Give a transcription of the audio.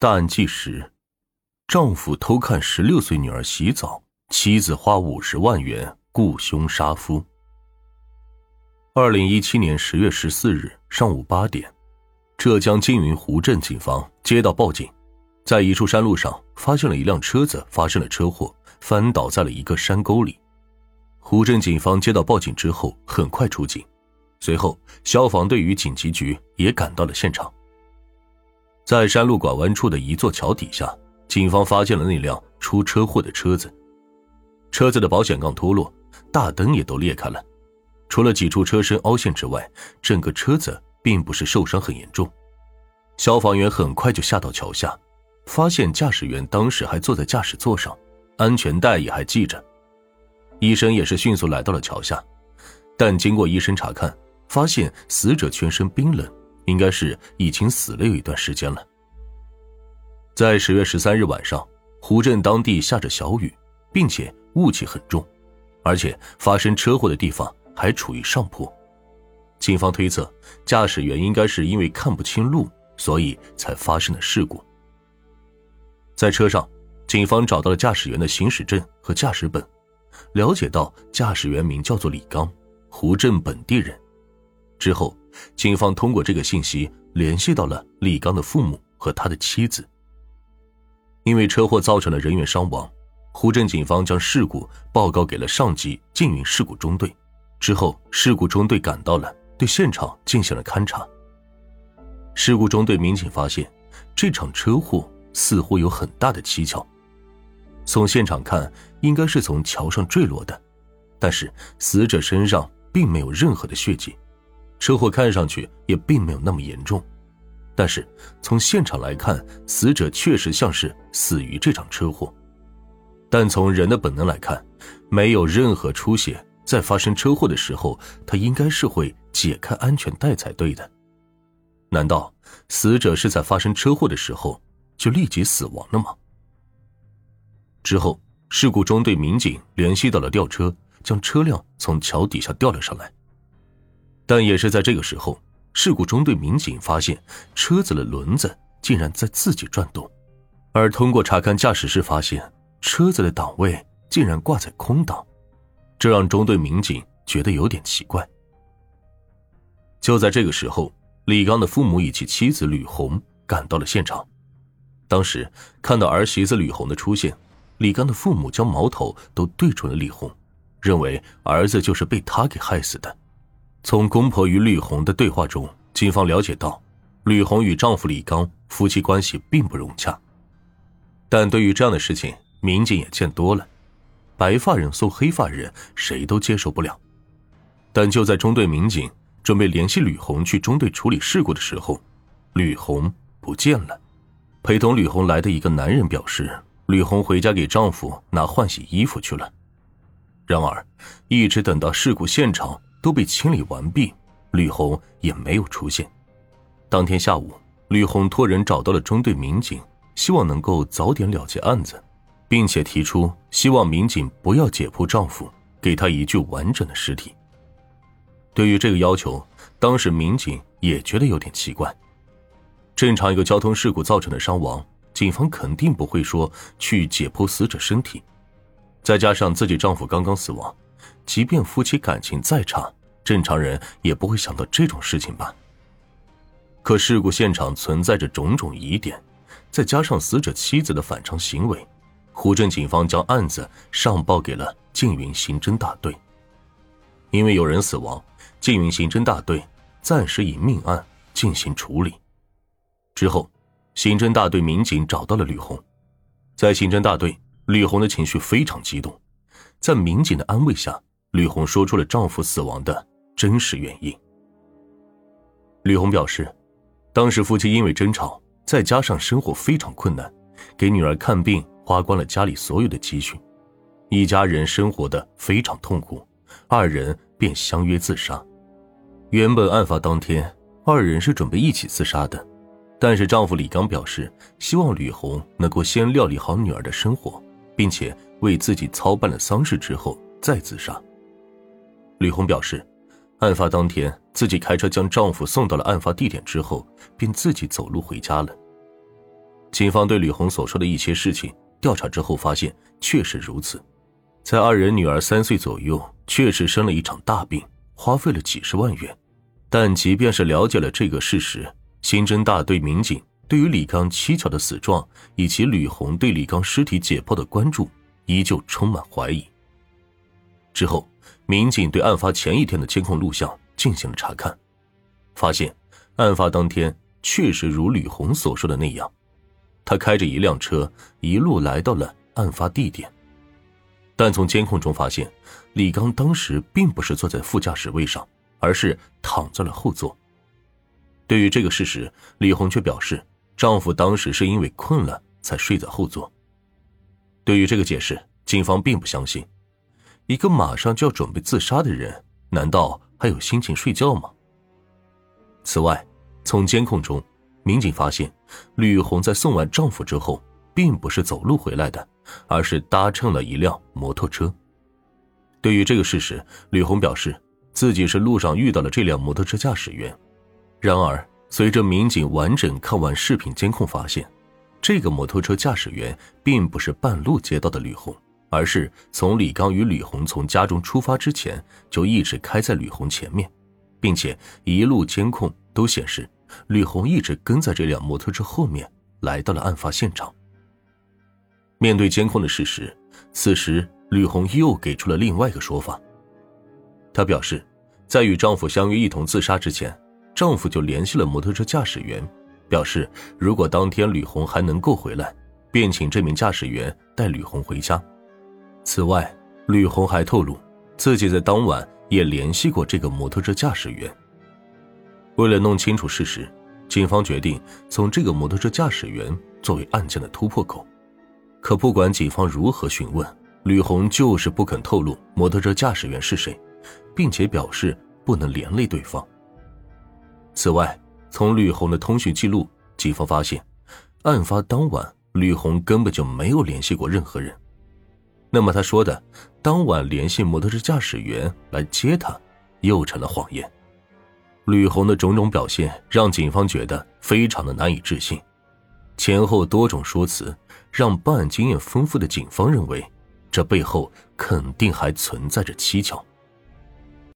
大案纪实：丈夫偷看十六岁女儿洗澡，妻子花五十万元雇凶杀夫。二零一七年十月十四日上午八点，浙江金云湖镇警方接到报警，在一处山路上发现了一辆车子发生了车祸，翻倒在了一个山沟里。湖镇警方接到报警之后，很快出警，随后消防队与警急局也赶到了现场。在山路拐弯处的一座桥底下，警方发现了那辆出车祸的车子。车子的保险杠脱落，大灯也都裂开了，除了几处车身凹陷之外，整个车子并不是受伤很严重。消防员很快就下到桥下，发现驾驶员当时还坐在驾驶座上，安全带也还系着。医生也是迅速来到了桥下，但经过医生查看，发现死者全身冰冷。应该是已经死了有一段时间了。在十月十三日晚上，湖镇当地下着小雨，并且雾气很重，而且发生车祸的地方还处于上坡。警方推测，驾驶员应该是因为看不清路，所以才发生的事故。在车上，警方找到了驾驶员的行驶证和驾驶本，了解到驾驶员名叫做李刚，湖镇本地人。之后。警方通过这个信息联系到了李刚的父母和他的妻子。因为车祸造成了人员伤亡，湖镇警方将事故报告给了上级静云事故中队。之后，事故中队赶到了，对现场进行了勘查。事故中队民警发现，这场车祸似乎有很大的蹊跷。从现场看，应该是从桥上坠落的，但是死者身上并没有任何的血迹。车祸看上去也并没有那么严重，但是从现场来看，死者确实像是死于这场车祸。但从人的本能来看，没有任何出血，在发生车祸的时候，他应该是会解开安全带才对的。难道死者是在发生车祸的时候就立即死亡了吗？之后，事故中队民警联系到了吊车，将车辆从桥底下吊了上来。但也是在这个时候，事故中队民警发现车子的轮子竟然在自己转动，而通过查看驾驶室发现车子的档位竟然挂在空档，这让中队民警觉得有点奇怪。就在这个时候，李刚的父母以及妻子吕红赶到了现场，当时看到儿媳妇吕红的出现，李刚的父母将矛头都对准了李红，认为儿子就是被他给害死的。从公婆与吕红的对话中，警方了解到，吕红与丈夫李刚夫妻关系并不融洽。但对于这样的事情，民警也见多了，白发人送黑发人，谁都接受不了。但就在中队民警准备联系吕红去中队处理事故的时候，吕红不见了。陪同吕红来的一个男人表示，吕红回家给丈夫拿换洗衣服去了。然而，一直等到事故现场。都被清理完毕，吕红也没有出现。当天下午，吕红托人找到了中队民警，希望能够早点了结案子，并且提出希望民警不要解剖丈夫，给他一具完整的尸体。对于这个要求，当时民警也觉得有点奇怪。正常一个交通事故造成的伤亡，警方肯定不会说去解剖死者身体，再加上自己丈夫刚刚死亡。即便夫妻感情再差，正常人也不会想到这种事情吧。可事故现场存在着种种疑点，再加上死者妻子的反常行为，湖镇警方将案子上报给了缙云刑侦大队。因为有人死亡，缙云刑侦大队暂时以命案进行处理。之后，刑侦大队民警找到了吕红，在刑侦大队，吕红的情绪非常激动，在民警的安慰下。吕红说出了丈夫死亡的真实原因。吕红表示，当时夫妻因为争吵，再加上生活非常困难，给女儿看病花光了家里所有的积蓄，一家人生活的非常痛苦，二人便相约自杀。原本案发当天，二人是准备一起自杀的，但是丈夫李刚表示，希望吕红能够先料理好女儿的生活，并且为自己操办了丧事之后再自杀。吕红表示，案发当天自己开车将丈夫送到了案发地点之后，便自己走路回家了。警方对吕红所说的一些事情调查之后，发现确实如此。在二人女儿三岁左右，确实生了一场大病，花费了几十万元。但即便是了解了这个事实，刑侦大队民警对于李刚蹊跷的死状以及吕红对李刚尸体解剖的关注，依旧充满怀疑。之后，民警对案发前一天的监控录像进行了查看，发现案发当天确实如吕红所说的那样，他开着一辆车一路来到了案发地点。但从监控中发现，李刚当时并不是坐在副驾驶位上，而是躺在了后座。对于这个事实，李红却表示，丈夫当时是因为困了才睡在后座。对于这个解释，警方并不相信。一个马上就要准备自杀的人，难道还有心情睡觉吗？此外，从监控中，民警发现，吕红在送完丈夫之后，并不是走路回来的。而是搭乘了一辆摩托车。对于这个事实，吕红表示自己是路上遇到了这辆摩托车驾驶员。然而，随着民警完整看完视频监控，发现这个摩托车驾驶员并不是半路接到的吕红，而是从李刚与吕红从家中出发之前就一直开在吕红前面，并且一路监控都显示吕红一直跟在这辆摩托车后面来到了案发现场。面对监控的事实，此时吕红又给出了另外一个说法。她表示，在与丈夫相约一同自杀之前，丈夫就联系了摩托车驾驶员，表示如果当天吕红还能够回来，便请这名驾驶员带吕红回家。此外，吕红还透露，自己在当晚也联系过这个摩托车驾驶员。为了弄清楚事实，警方决定从这个摩托车驾驶员作为案件的突破口。可不管警方如何询问，吕红就是不肯透露摩托车驾驶员是谁，并且表示不能连累对方。此外，从吕红的通讯记录，警方发现，案发当晚吕红根本就没有联系过任何人。那么他说的当晚联系摩托车驾驶员来接他，又成了谎言。吕红的种种表现让警方觉得非常的难以置信，前后多种说辞。让办案经验丰富的警方认为，这背后肯定还存在着蹊跷。